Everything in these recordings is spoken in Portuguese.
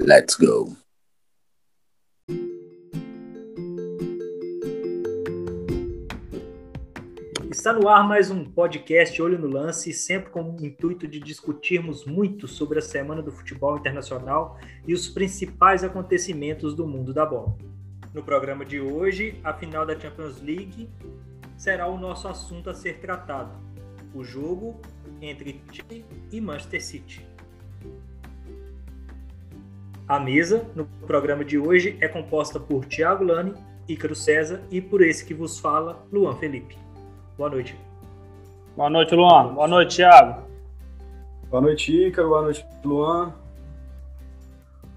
Let's go. Está no ar mais um podcast Olho no Lance, sempre com o intuito de discutirmos muito sobre a semana do futebol internacional e os principais acontecimentos do mundo da bola. No programa de hoje, a final da Champions League será o nosso assunto a ser tratado. O jogo entre Chelsea e Manchester City. A mesa no programa de hoje é composta por Thiago Lani, Ícaro César e por esse que vos fala, Luan Felipe. Boa noite. Boa noite, Luan. Boa noite, Thiago. Boa noite, Ícaro. Boa noite, Luan.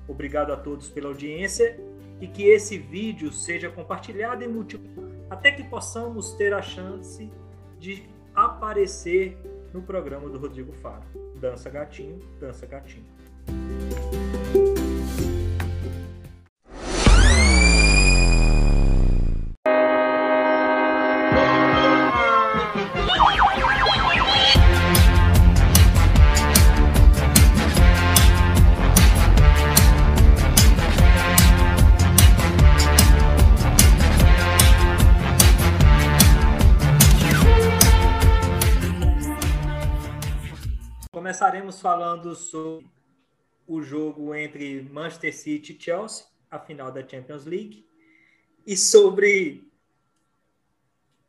Obrigado a todos pela audiência e que esse vídeo seja compartilhado e multiplicado até que possamos ter a chance de aparecer no programa do Rodrigo Faro. Dança Gatinho, Dança Gatinho. Falando sobre o jogo entre Manchester City e Chelsea, a final da Champions League, e sobre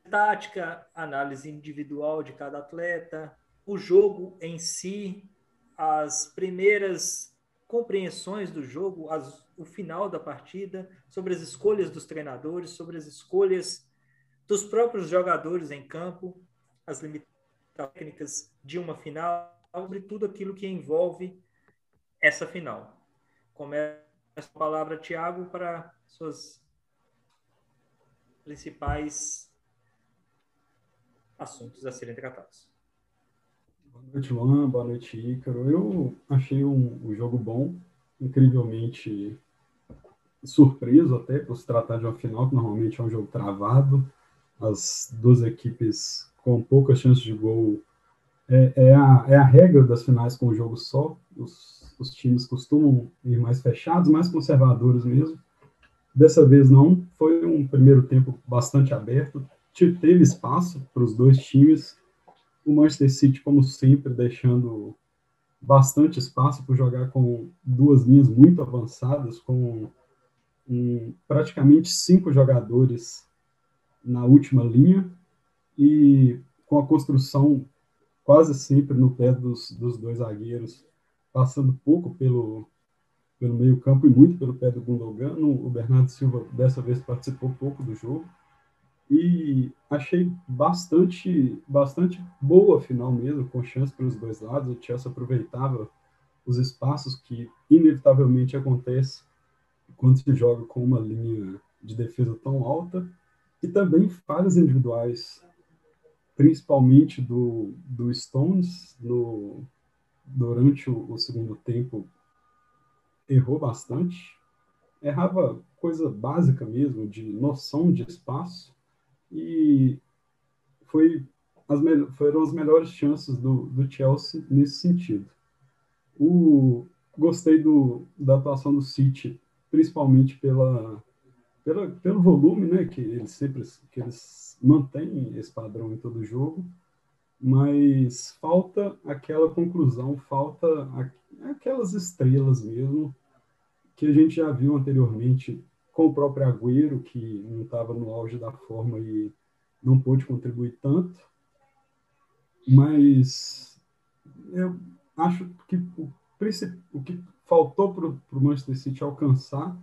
tática, análise individual de cada atleta, o jogo em si, as primeiras compreensões do jogo, as, o final da partida, sobre as escolhas dos treinadores, sobre as escolhas dos próprios jogadores em campo, as limitações técnicas de uma final, sobre tudo aquilo que envolve essa final. Começa a palavra, Tiago, para suas principais assuntos a serem tratados. Boa noite, Luan. Boa noite, Ícaro. Eu achei um, um jogo bom, incrivelmente surpreso até por se tratar de uma final, que normalmente é um jogo travado. As duas equipes com poucas chances de gol é, é, a, é a regra das finais com o jogo só. Os, os times costumam ir mais fechados, mais conservadores mesmo. Dessa vez não. Foi um primeiro tempo bastante aberto. Teve espaço para os dois times. O Manchester City, como sempre, deixando bastante espaço para jogar com duas linhas muito avançadas, com um, praticamente cinco jogadores na última linha e com a construção quase sempre no pé dos, dos dois zagueiros, passando pouco pelo, pelo meio campo e muito pelo pé do Gundogan. O Bernardo Silva dessa vez participou pouco do jogo e achei bastante bastante boa final mesmo, com chance para os dois lados. O Chelsea aproveitava os espaços que inevitavelmente acontece quando se joga com uma linha de defesa tão alta e também falhas individuais principalmente do, do Stones no, durante o, o, segundo tempo errou bastante. Errava coisa básica mesmo de noção de espaço e foi as foram as melhores chances do, do Chelsea nesse sentido. O gostei do, da atuação do City principalmente pela pela, pelo volume, né, que eles sempre que eles mantêm esse padrão em todo jogo, mas falta aquela conclusão, falta aquelas estrelas mesmo que a gente já viu anteriormente com o próprio Agüero, que não estava no auge da forma e não pôde contribuir tanto, mas eu acho que o, o que faltou para o Manchester City alcançar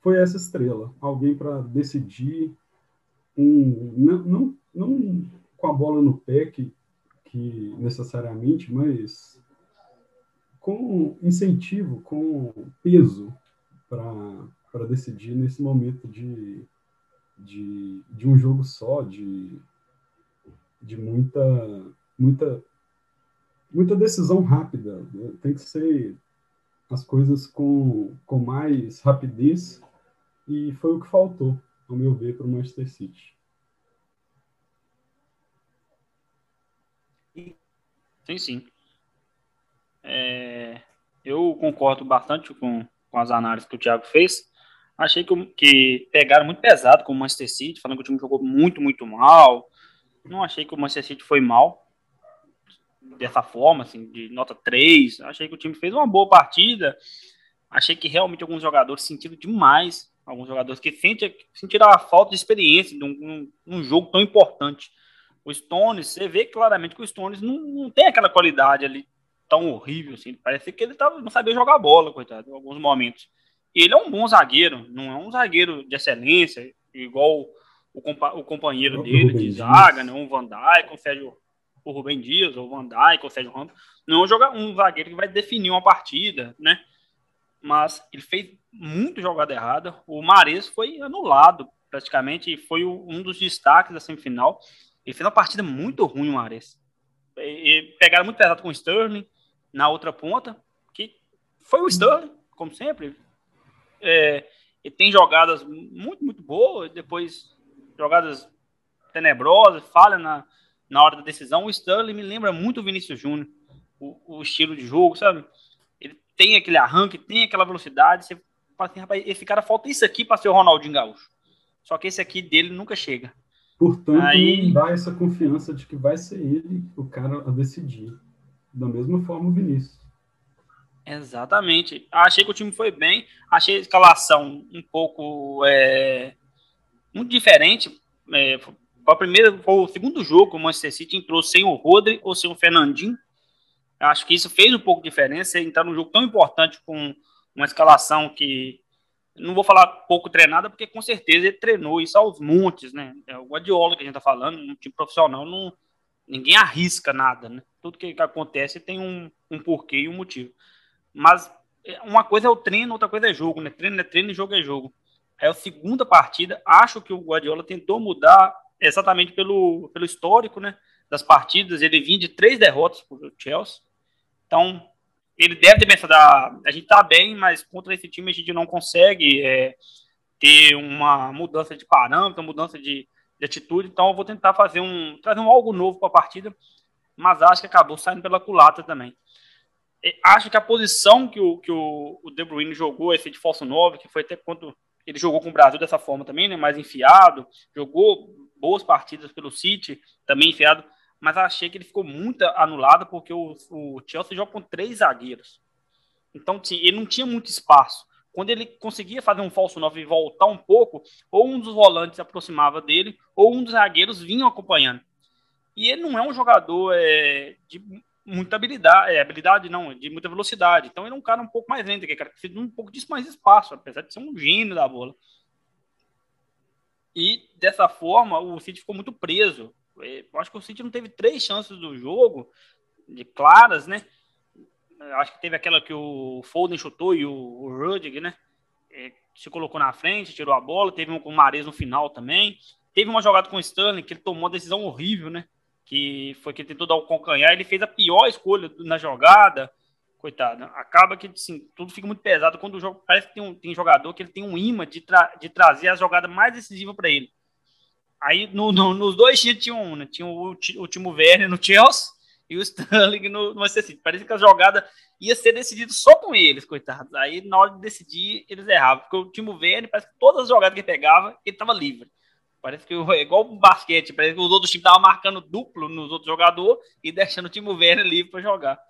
foi essa estrela, alguém para decidir, um, não, não, não com a bola no pé, que, que necessariamente, mas com incentivo, com peso para decidir nesse momento de, de, de um jogo só, de, de muita, muita, muita decisão rápida. Tem que ser as coisas com, com mais rapidez e foi o que faltou, ao meu ver, para o Manchester City. Sim, sim. É... Eu concordo bastante com, com as análises que o Thiago fez. Achei que, que pegaram muito pesado com o Manchester City, falando que o time jogou muito, muito mal. Não achei que o Manchester City foi mal dessa forma, assim, de nota 3. Achei que o time fez uma boa partida. Achei que realmente alguns jogadores sentiram demais. Alguns jogadores que sentem, sentiram a falta de experiência de um, um, um jogo tão importante. O Stones, você vê claramente que o Stones não, não tem aquela qualidade ali tão horrível, assim. Parece que ele tava, não sabia jogar bola, coitado, em alguns momentos. E ele é um bom zagueiro, não é um zagueiro de excelência, igual o, compa o companheiro dele de zaga, né? Um Van Dijk, o Sérgio o Rubem Dias, ou o Van Dijk, ou o Sérgio Ramos. Não é um, joga um zagueiro que vai definir uma partida, né? Mas ele fez muito jogada errada. O Mares foi anulado praticamente e foi um dos destaques da semifinal. Ele fez uma partida muito ruim, o Mares. E pegaram muito pesado com o Sterling na outra ponta, que foi o Sterling, como sempre. É, ele tem jogadas muito, muito boas, depois jogadas tenebrosas, falha na, na hora da decisão. O Sterling me lembra muito o Vinícius Júnior, o, o, estilo de jogo, sabe? Ele tem aquele arranque, tem aquela velocidade. Você fala assim, rapaz, esse cara falta isso aqui para ser o Ronaldinho Gaúcho. Só que esse aqui dele nunca chega. Portanto, Aí... dá essa confiança de que vai ser ele o cara a decidir. Da mesma forma o Vinícius. Exatamente. Achei que o time foi bem. Achei a escalação um pouco é, muito diferente. É, o primeiro, foi o segundo jogo, o Manchester City entrou sem o Rodri ou sem o Fernandinho. Acho que isso fez um pouco de diferença. Entrar num jogo tão importante com uma escalação que não vou falar pouco treinada, porque com certeza ele treinou isso aos montes, né? É o Guardiola que a gente tá falando, um time profissional, não, ninguém arrisca nada, né? Tudo que, que acontece tem um, um porquê e um motivo. Mas é, uma coisa é o treino, outra coisa é jogo, né? Treino é treino e jogo é jogo. É a segunda partida, acho que o Guardiola tentou mudar exatamente pelo, pelo histórico, né? Das partidas, ele vinha de três derrotas para o Chelsea. Então, ele deve ter pensado, ah, a gente tá bem, mas contra esse time a gente não consegue é, ter uma mudança de parâmetro, mudança de, de, atitude, então eu vou tentar fazer um, trazer um algo novo para a partida, mas acho que acabou saindo pela culata também. E acho que a posição que o, que o, o De Bruyne jogou, esse de falso 9, que foi até quando ele jogou com o Brasil dessa forma também, né, mais enfiado, jogou boas partidas pelo City, também enfiado, mas achei que ele ficou muito anulado porque o, o Chelsea joga com três zagueiros. Então ele não tinha muito espaço. Quando ele conseguia fazer um falso 9 e voltar um pouco, ou um dos volantes se aproximava dele, ou um dos zagueiros vinha acompanhando. E ele não é um jogador é, de muita habilidade, é, habilidade não, de muita velocidade. Então ele é um cara um pouco mais lento, que cara precisa de um pouco de mais espaço, apesar de ser um gênio da bola. E dessa forma o City ficou muito preso. É, eu acho que o City não teve três chances do jogo, de claras, né? Eu acho que teve aquela que o Foden chutou e o, o Rudiger, né? É, se colocou na frente, tirou a bola. Teve um com o Mares no final também. Teve uma jogada com o Sterling que ele tomou uma decisão horrível, né? Que foi que ele tentou dar o calcanhar. Ele fez a pior escolha na jogada. Coitado. Acaba que assim, tudo fica muito pesado quando o jogo. Parece que tem, um, tem jogador que ele tem um imã de, tra de trazer a jogada mais decisiva para ele. Aí no, no, nos dois times tinha um, né? Tinha o, o Timo Werner no Chelsea e o Sterling no, no Manchester City. Que a jogada ia ser decidida só com eles, coitados. Aí na hora de decidir, eles erravam. Porque o Timo Werner, parece que todas as jogadas que ele pegava, ele estava livre. Parece que é igual o basquete, parece que os outros times estavam marcando duplo nos outros jogadores e deixando o Timo Werner livre para jogar.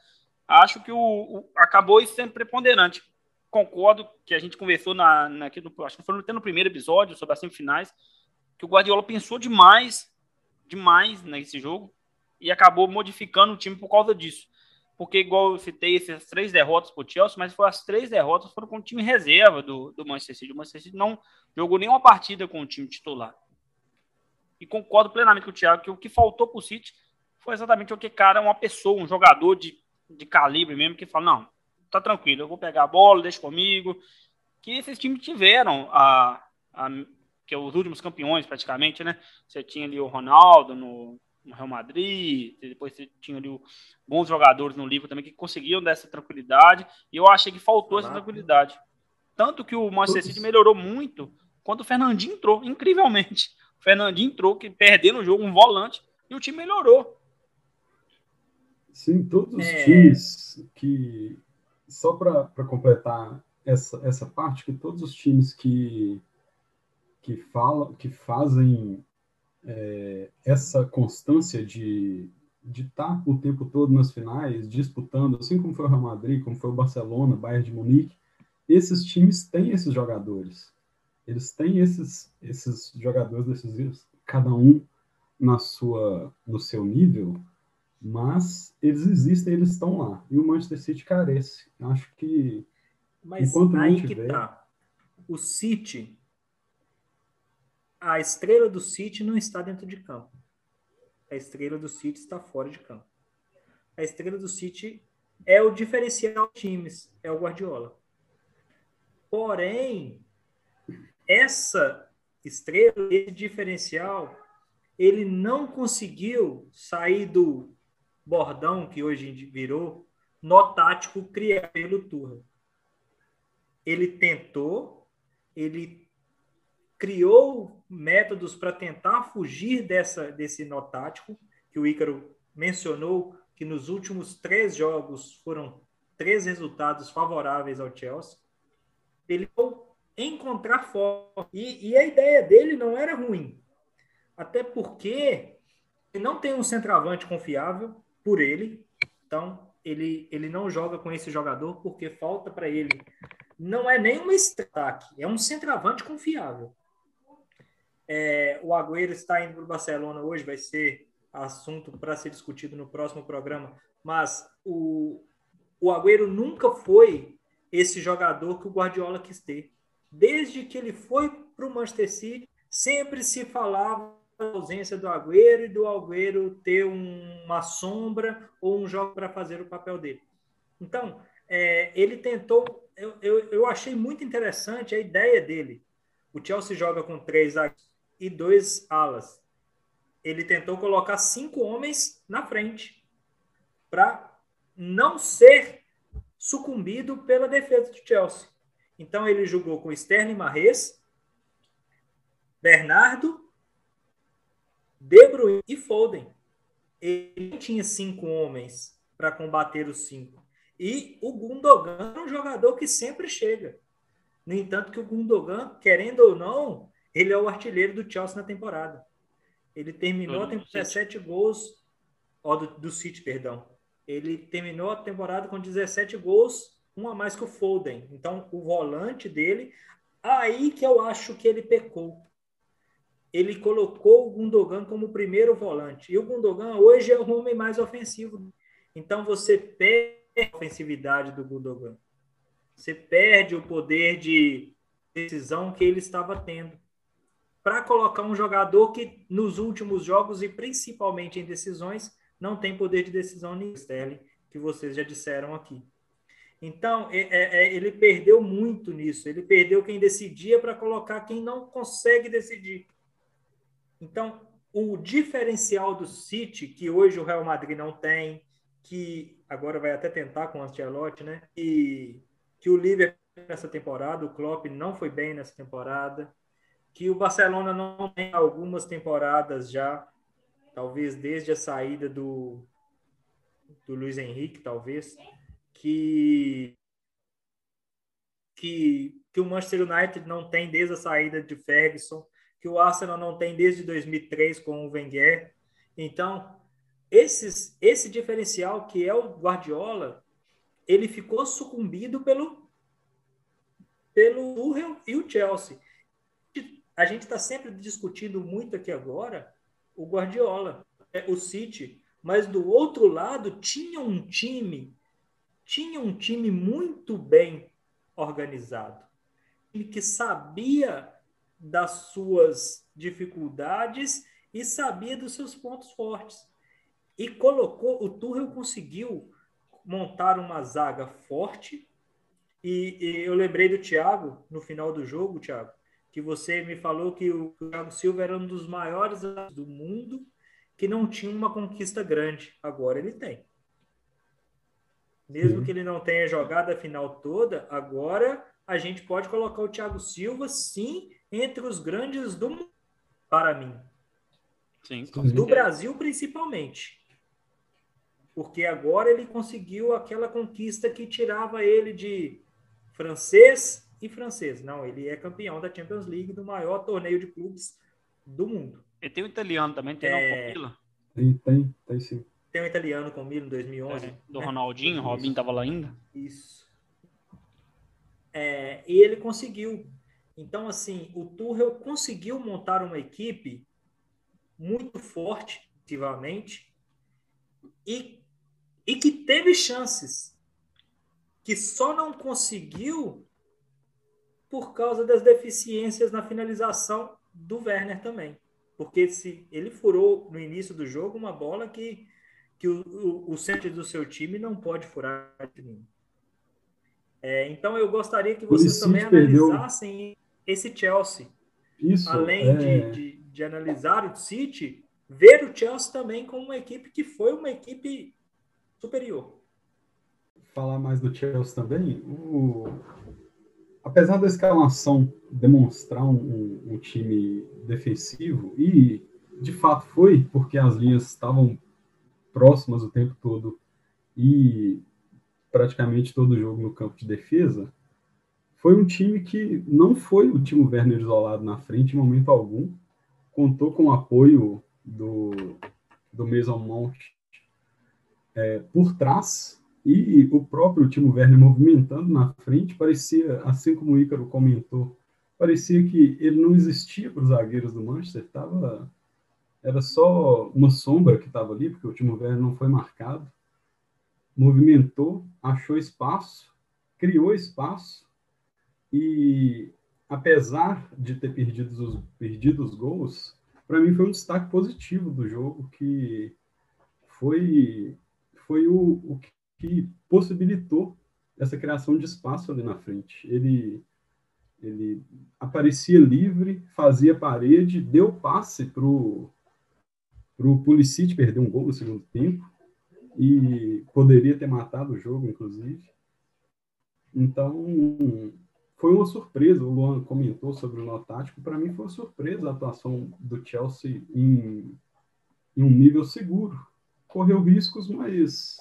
Acho que o, o, acabou sendo preponderante. Concordo que a gente conversou na, na, no, acho que foi no, no primeiro episódio sobre as semifinais que o Guardiola pensou demais, demais nesse jogo e acabou modificando o time por causa disso. Porque, igual eu citei, essas três derrotas para o Chelsea, mas foi as três derrotas foram com o time reserva do, do Manchester City. O Manchester City não jogou nenhuma partida com o time titular. E concordo plenamente com o Thiago que o que faltou para o City foi exatamente o que, cara, uma pessoa, um jogador de, de calibre mesmo, que fala: não, tá tranquilo, eu vou pegar a bola, deixa comigo. Que esses times tiveram a, a que é os últimos campeões praticamente, né? Você tinha ali o Ronaldo no, no Real Madrid, depois você tinha ali o, bons jogadores no livro também que conseguiam dessa tranquilidade, e eu achei que faltou essa tranquilidade. Tanto que o Manchester City melhorou muito quando o Fernandinho entrou, incrivelmente. O Fernandinho entrou, que perdendo o jogo, um volante, e o time melhorou. Sim, todos os é... times que só para completar essa, essa parte, que todos os times que, que, falam, que fazem é, essa constância de de estar o tempo todo nas finais, disputando, assim como foi o Real Madrid, como foi o Barcelona, Bayern de Munique, esses times têm esses jogadores. Eles têm esses, esses jogadores decisivos, cada um na sua, no seu nível, mas eles existem, eles estão lá. E o Manchester City carece. Eu acho que mas enquanto aí não tiver... que tá. O City, a estrela do City não está dentro de campo. A estrela do City está fora de campo. A estrela do City é o diferencial times, é o Guardiola. Porém, essa estrela, esse diferencial, ele não conseguiu sair do bordão que hoje virou nó tático criado pelo Turra. Ele tentou, ele criou métodos para tentar fugir dessa, desse nó tático, que o Ícaro mencionou que nos últimos três jogos foram três resultados favoráveis ao Chelsea. Ele encontrar forma. E, e a ideia dele não era ruim. Até porque ele não tem um centroavante confiável por ele. Então, ele, ele não joga com esse jogador porque falta para ele. Não é nem um destaque, é um centroavante confiável. É, o Agüero está indo para o Barcelona hoje, vai ser assunto para ser discutido no próximo programa. Mas o, o Agüero nunca foi esse jogador que o Guardiola quis ter desde que ele foi para o Manchester City, sempre se falava da ausência do Agüero e do Agüero ter um, uma sombra ou um jogo para fazer o papel dele. Então, é, ele tentou, eu, eu, eu, achei muito interessante a ideia dele. O Chelsea joga com três e dois alas. Ele tentou colocar cinco homens na frente para não ser sucumbido pela defesa do Chelsea. Então ele jogou com Sterling Marres, Bernardo, De Bruyne e Foden. Ele tinha cinco homens para combater os cinco. E o Gundogan é um jogador que sempre chega. No entanto, que o Gundogan, querendo ou não, ele é o artilheiro do Chelsea na temporada. Ele terminou com 17 gols, ó, do, do City, perdão. Ele terminou a temporada com 17 gols um a mais que o Foden. Então, o volante dele, aí que eu acho que ele pecou. Ele colocou o Gundogan como primeiro volante. E o Gundogan hoje é o homem mais ofensivo. Então, você perde a ofensividade do Gundogan. Você perde o poder de decisão que ele estava tendo. Para colocar um jogador que nos últimos jogos e principalmente em decisões não tem poder de decisão nem Sterling, que vocês já disseram aqui. Então, é, é, é, ele perdeu muito nisso. Ele perdeu quem decidia para colocar quem não consegue decidir. Então, o diferencial do City, que hoje o Real Madrid não tem, que agora vai até tentar com o Ancelotti, né? E que o Liverpool nessa temporada, o Klopp não foi bem nessa temporada, que o Barcelona não tem algumas temporadas já, talvez desde a saída do, do Luiz Henrique, talvez que, que, que o Manchester United não tem desde a saída de Ferguson, que o Arsenal não tem desde 2003 com o Wenger. Então, esses, esse diferencial que é o Guardiola, ele ficou sucumbido pelo pelo Tuchel e o Chelsea. A gente está sempre discutindo muito aqui agora o Guardiola, é, o City, mas do outro lado tinha um time tinha um time muito bem organizado, que sabia das suas dificuldades e sabia dos seus pontos fortes. E colocou, o Tuchel conseguiu montar uma zaga forte. E, e, eu lembrei do Thiago no final do jogo, Thiago, que você me falou que o Thiago Silva era um dos maiores do mundo que não tinha uma conquista grande. Agora ele tem. Mesmo que ele não tenha jogado a final toda, agora a gente pode colocar o Thiago Silva, sim, entre os grandes do mundo, para mim. Sim, do Brasil, principalmente. porque agora ele conseguiu aquela conquista que tirava ele de francês e francês. Não, ele é campeão da Champions League, do maior torneio de clubes do mundo. E tem o italiano também, tem é... o Tem, tem, tem sim. Tem um italiano com Milan em 2011. É, do né? Ronaldinho, o Robinho estava lá ainda. Isso. É, e ele conseguiu. Então, assim, o Tuchel conseguiu montar uma equipe muito forte, ativamente, e, e que teve chances, que só não conseguiu por causa das deficiências na finalização do Werner também. Porque se ele furou no início do jogo uma bola que, que o, o, o centro do seu time não pode furar de mim. É, então eu gostaria que vocês também analisassem perdeu. esse Chelsea. Isso, Além é... de, de, de, analisar o City, ver o Chelsea também como uma equipe que foi uma equipe superior. Falar mais do Chelsea também, o... apesar da escalação demonstrar um, um, time defensivo, e de fato foi, porque as linhas estavam próximas o tempo todo e praticamente todo o jogo no campo de defesa, foi um time que não foi o time Werner isolado na frente em momento algum, contou com o apoio do, do Mason Mount é, por trás e o próprio Timo Werner movimentando na frente, parecia, assim como o Ícaro comentou, parecia que ele não existia para os zagueiros do Manchester, tava, era só uma sombra que estava ali, porque o Timo Werner não foi marcado. Movimentou, achou espaço, criou espaço e, apesar de ter perdido os, perdido os gols, para mim foi um destaque positivo do jogo que foi, foi o, o que possibilitou essa criação de espaço ali na frente. Ele, ele aparecia livre, fazia parede, deu passe para o Pulisic perder um gol no segundo tempo e poderia ter matado o jogo, inclusive. Então, foi uma surpresa. O Luan comentou sobre o nó tático. Para mim, foi uma surpresa a atuação do Chelsea em, em um nível seguro. Correu riscos, mas,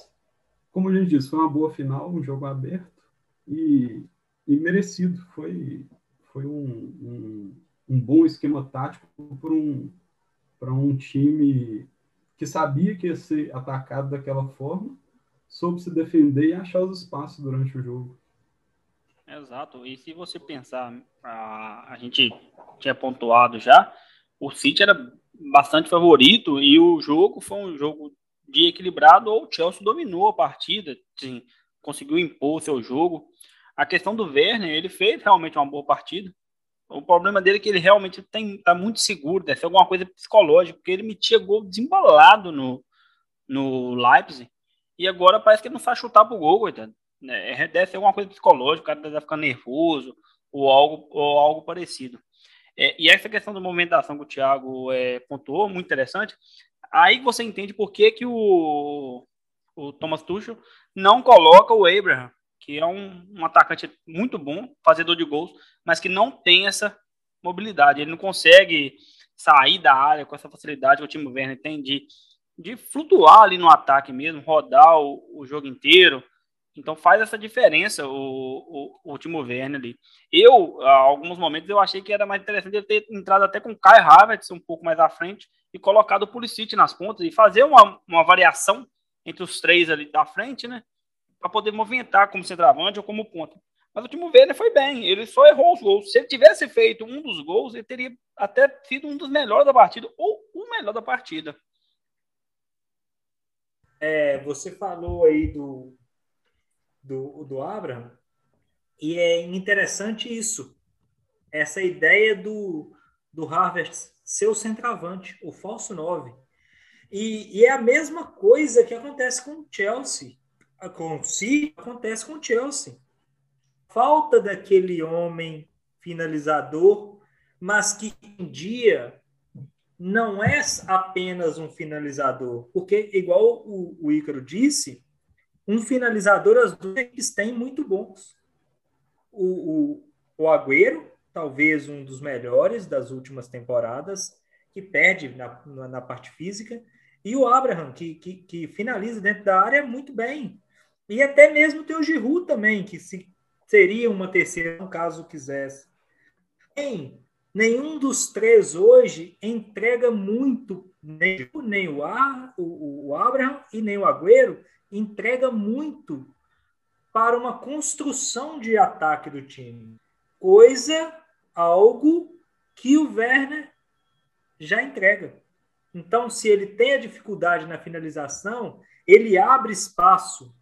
como a gente disse, foi uma boa final, um jogo aberto e, e merecido. Foi, foi um, um, um bom esquema tático para um, um time que sabia que ia ser atacado daquela forma, soube se defender e achar os espaços durante o jogo. Exato. E se você pensar, a, a gente tinha pontuado já, o City era bastante favorito e o jogo foi um jogo de equilibrado ou o Chelsea dominou a partida, sim, conseguiu impor o seu jogo. A questão do Werner, ele fez realmente uma boa partida. O problema dele é que ele realmente tem, tá muito seguro, deve ser alguma coisa psicológica, porque ele metia gol desembolado no, no Leipzig, e agora parece que ele não sabe chutar pro gol, coitado. É, deve ser alguma coisa psicológica, o cara deve ficar nervoso, ou algo, ou algo parecido. É, e essa questão da movimentação que o Thiago é, pontuou, muito interessante, aí você entende por que, que o, o Thomas Tuchel não coloca o Abraham que é um, um atacante muito bom, fazedor de gols, mas que não tem essa mobilidade. Ele não consegue sair da área com essa facilidade que o time Werner tem de, de flutuar ali no ataque mesmo, rodar o, o jogo inteiro. Então faz essa diferença o, o, o Timo Werner ali. Eu, a alguns momentos, eu achei que era mais interessante ele ter entrado até com o Kai Havertz um pouco mais à frente e colocado o Pulisic nas pontas e fazer uma, uma variação entre os três ali da frente, né? para poder movimentar como centroavante ou como ponta. Mas o Timo Werner foi bem, ele só errou os gols. Se ele tivesse feito um dos gols, ele teria até sido um dos melhores da partida ou o melhor da partida. É, você falou aí do, do, do Abraham, e é interessante isso, essa ideia do, do Harvard ser o centroavante, o falso 9. E, e é a mesma coisa que acontece com o Chelsea com si acontece com o Chelsea. Falta daquele homem finalizador, mas que em dia não é apenas um finalizador, porque igual o, o Ícaro disse, um finalizador as duas têm muito bons. O, o, o Agüero, talvez um dos melhores das últimas temporadas, que perde na, na, na parte física, E o Abraham, que, que, que finaliza dentro da área muito bem. E até mesmo tem o Giroud também, que se, seria uma terceira, caso quisesse. Bem, nenhum dos três hoje entrega muito, nem, nem o, Ar, o, o Abraham e nem o Agüero, entrega muito para uma construção de ataque do time. Coisa, algo que o Werner já entrega. Então, se ele tem a dificuldade na finalização, ele abre espaço.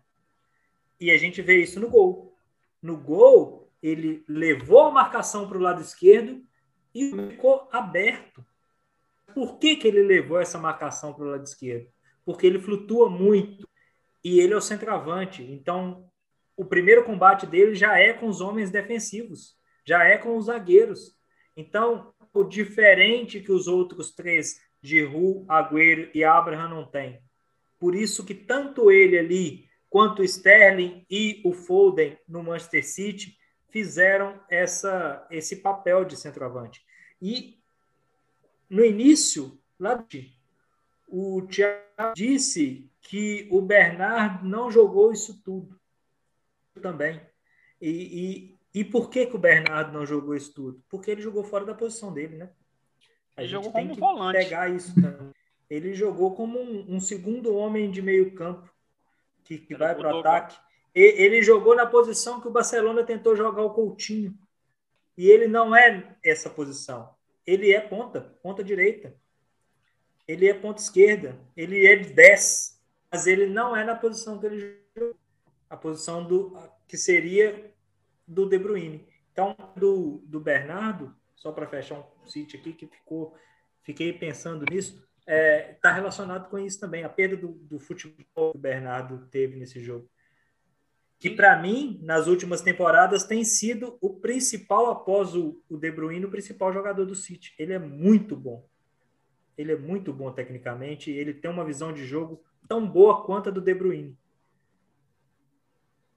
E a gente vê isso no gol. No gol, ele levou a marcação para o lado esquerdo e ficou aberto. Por que, que ele levou essa marcação para o lado esquerdo? Porque ele flutua muito e ele é o centroavante. Então, o primeiro combate dele já é com os homens defensivos, já é com os zagueiros. Então, o diferente que os outros três, Giroud, Agüero e Abraham, não tem. Por isso que tanto ele ali, quanto o Sterling e o Foden no Manchester City, fizeram essa, esse papel de centroavante. E no início, lá o Thiago disse que o Bernardo não jogou isso tudo também. E, e, por que, que o Bernardo não jogou isso tudo? Porque ele jogou fora da posição dele, né? A ele gente jogou tem como que volante. pegar isso também. Ele jogou como um, um segundo homem de meio campo que, que vai para o ataque. E, ele jogou na posição que o Barcelona tentou jogar o Coutinho. E ele não é essa posição. Ele é ponta, ponta direita. Ele é ponta esquerda. Ele é 10. Mas ele não é na posição que ele jogou. A posição do que seria do De Bruyne. Então, do, do Bernardo, só para fechar um sítio aqui que ficou, fiquei pensando nisso, está é, tá relacionado com isso também, a perda do, do futebol que o Bernardo teve nesse jogo. Que, para mim, nas últimas temporadas, tem sido o principal, após o, o De Bruyne, o principal jogador do City. Ele é muito bom. Ele é muito bom tecnicamente. Ele tem uma visão de jogo tão boa quanto a do De Bruyne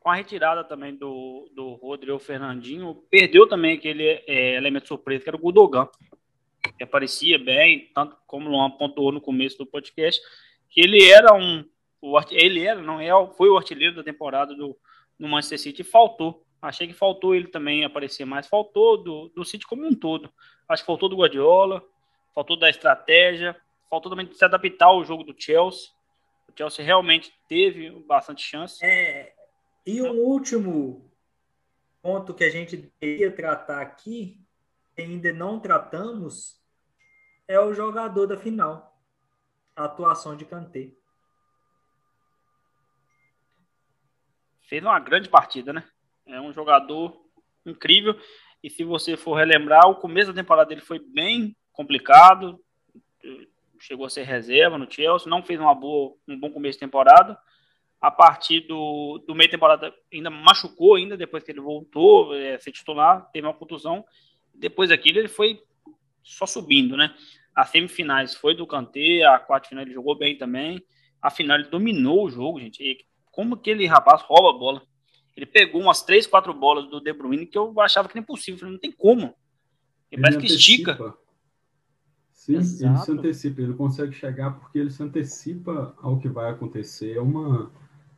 com a retirada também do, do Rodrigo Fernandinho, perdeu também aquele é, elemento surpresa, que era o Gudogan, que aparecia bem, tanto como o Luan pontuou no começo do podcast, que ele era um. O, ele era, não é, foi o artilheiro da temporada do, no Manchester City e faltou. Achei que faltou ele também aparecer mais. Faltou do, do City como um todo. Acho que faltou do Guardiola, faltou da estratégia, faltou também de se adaptar ao jogo do Chelsea. O Chelsea realmente teve bastante chance. É, e um último ponto que a gente deveria tratar aqui, que ainda não tratamos, é o jogador da final, a atuação de Kanté. Fez uma grande partida, né? É um jogador incrível. E se você for relembrar, o começo da temporada dele foi bem complicado. Chegou a ser reserva no Chelsea, não fez uma boa, um bom começo de temporada a partir do, do meio temporada ainda machucou ainda depois que ele voltou é, a ser titular, teve uma contusão. Depois daquilo ele foi só subindo, né? As semifinais foi do Kanté, a quarta final ele jogou bem também. A final ele dominou o jogo, gente. E como aquele rapaz rouba a bola? Ele pegou umas três, quatro bolas do De Bruyne que eu achava que era impossível. Falei, não tem como. Ele, ele parece que estica. Sim, Exato. ele se antecipa, ele consegue chegar porque ele se antecipa ao que vai acontecer. É uma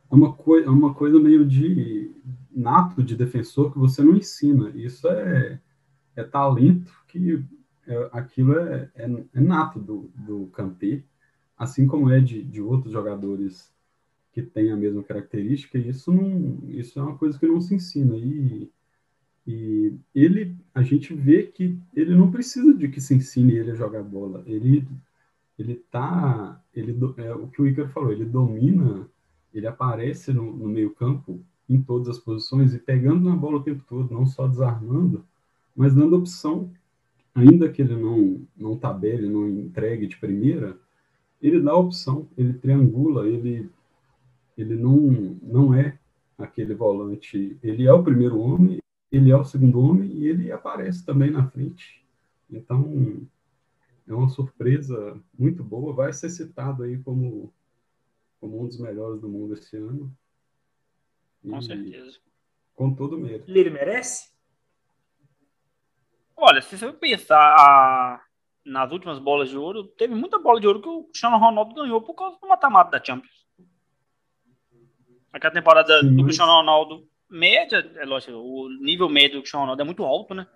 é uma, coi é uma coisa meio de nato de defensor que você não ensina. Isso é, é talento que é, aquilo é, é, é, nato do, do Kanté, assim como é de, de outros jogadores que têm a mesma característica. Isso não, isso é uma coisa que não se ensina. E, e ele, a gente vê que ele não precisa de que se ensine ele a jogar bola. Ele, ele tá, ele é o que o Iker falou. Ele domina ele aparece no, no meio-campo em todas as posições e pegando na bola o tempo todo, não só desarmando, mas dando opção. Ainda que ele não, não tabele, não entregue de primeira, ele dá opção, ele triangula, ele, ele não, não é aquele volante. Ele é o primeiro homem, ele é o segundo homem e ele aparece também na frente. Então, é uma surpresa muito boa. Vai ser citado aí como como um dos melhores do mundo esse ano. E, com certeza. Com todo medo. E ele merece? Olha, se você pensar a... nas últimas bolas de ouro, teve muita bola de ouro que o Cristiano Ronaldo ganhou por causa do mata-mata da Champions. Aquela temporada do Cristiano Ronaldo média, é lógico, o nível médio do Cristiano Ronaldo é muito alto, né?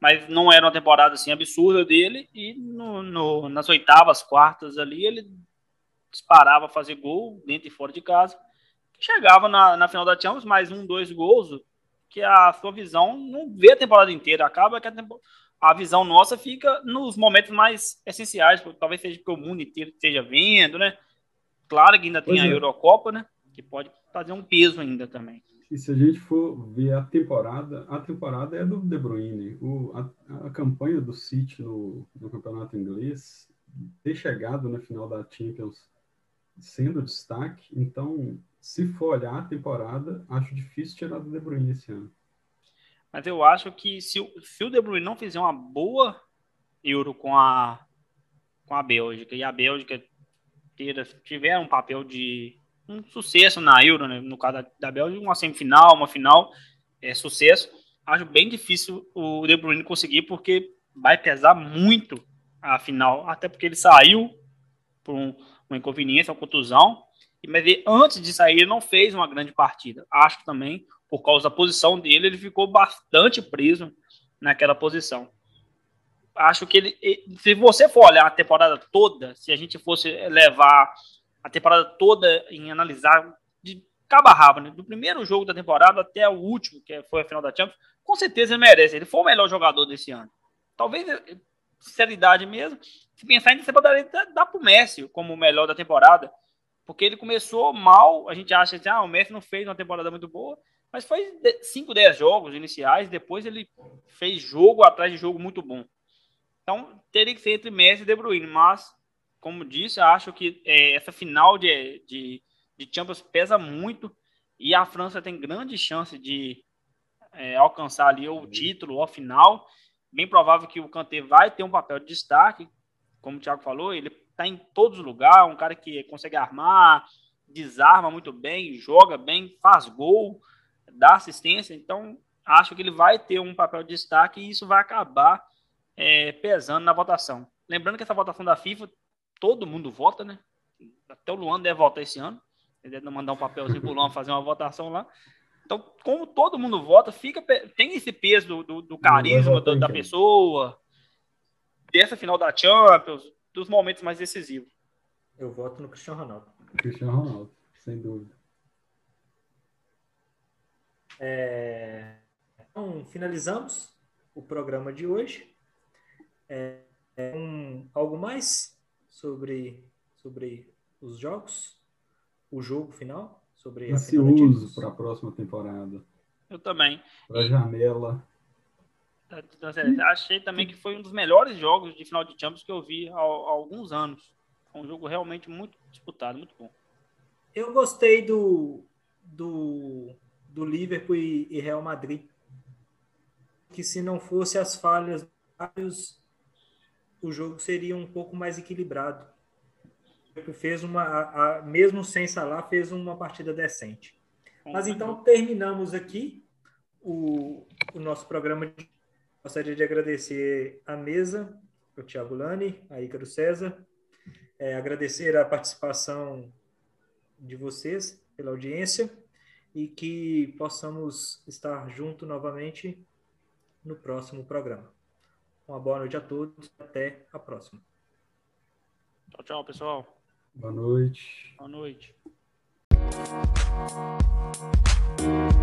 Mas não era uma temporada assim absurda dele e no, no, nas oitavas, quartas ali ele disparava fazer gol dentro e fora de casa. Chegava na, na final da Champions, mais um, dois gols, que a sua visão não vê a temporada inteira. Acaba que a, a visão nossa fica nos momentos mais essenciais, talvez seja porque o mundo inteiro esteja vendo, né? Claro que ainda tem pois a é. Eurocopa, né? Que pode fazer um peso ainda também. E se a gente for ver a temporada, a temporada é do De Bruyne. O, a, a campanha do City no, no campeonato inglês, ter chegado na final da Champions sendo destaque, então, se for olhar a temporada, acho difícil tirar do De Bruyne esse ano. Mas eu acho que se, se o De Bruyne não fizer uma boa Euro com a, com a Bélgica, e a Bélgica ter, tiver um papel de um sucesso na Euro, né? no caso da, da Bélgica, uma semifinal, uma final, é sucesso. Acho bem difícil o De Bruyne conseguir, porque vai pesar muito a final, até porque ele saiu por um, uma inconveniência, uma contusão, mas ele, antes de sair ele não fez uma grande partida. Acho também, por causa da posição dele, ele ficou bastante preso naquela posição. Acho que ele, se você for olhar a temporada toda, se a gente fosse levar a temporada toda em analisar de cabo a rabo, né? do primeiro jogo da temporada até o último, que foi a final da Champions, com certeza ele merece. Ele foi o melhor jogador desse ano. Talvez, sinceridade mesmo, se pensar ainda, você poderia dar para o Messi como o melhor da temporada, porque ele começou mal. A gente acha que ah, o Messi não fez uma temporada muito boa, mas foi 5, 10 jogos iniciais. Depois ele fez jogo atrás de jogo muito bom. Então teria que ser entre Messi e De Bruyne, mas como disse, acho que é, essa final de, de, de, Champions pesa muito e a França tem grande chance de é, alcançar ali o título, a final. Bem provável que o Kanté vai ter um papel de destaque, como o Thiago falou, ele está em todos os lugares, um cara que consegue armar, desarma muito bem, joga bem, faz gol, dá assistência. Então, acho que ele vai ter um papel de destaque e isso vai acabar é, pesando na votação. Lembrando que essa votação da FIFA todo mundo vota, né? Até o Luan deve votar esse ano. Ele deve mandar um papelzinho pro Luan fazer uma votação lá. Então, como todo mundo vota, fica tem esse peso do, do, do carisma da, da pessoa, dessa final da Champions, dos momentos mais decisivos. Eu voto no Cristiano Ronaldo. Cristiano Ronaldo, sem dúvida. É... Então, finalizamos o programa de hoje. É, é um, algo mais? sobre, sobre os jogos, o jogo final, sobre Ansioso para a próxima temporada. Eu também. Para a janela. Achei também que foi um dos melhores jogos de final de Champions que eu vi há, há alguns anos. um jogo realmente muito disputado, muito bom. Eu gostei do, do, do Liverpool e, e Real Madrid. Que se não fosse as falhas vários o jogo seria um pouco mais equilibrado. Fez uma, a, a, mesmo sem Salah, fez uma partida decente. Mas então terminamos aqui o, o nosso programa. Gostaria de agradecer a mesa, o Thiago Lani, a Ícaro César, é, agradecer a participação de vocês pela audiência e que possamos estar junto novamente no próximo programa. Uma boa noite a todos. Até a próxima. Tchau, tchau, pessoal. Boa noite. Boa noite.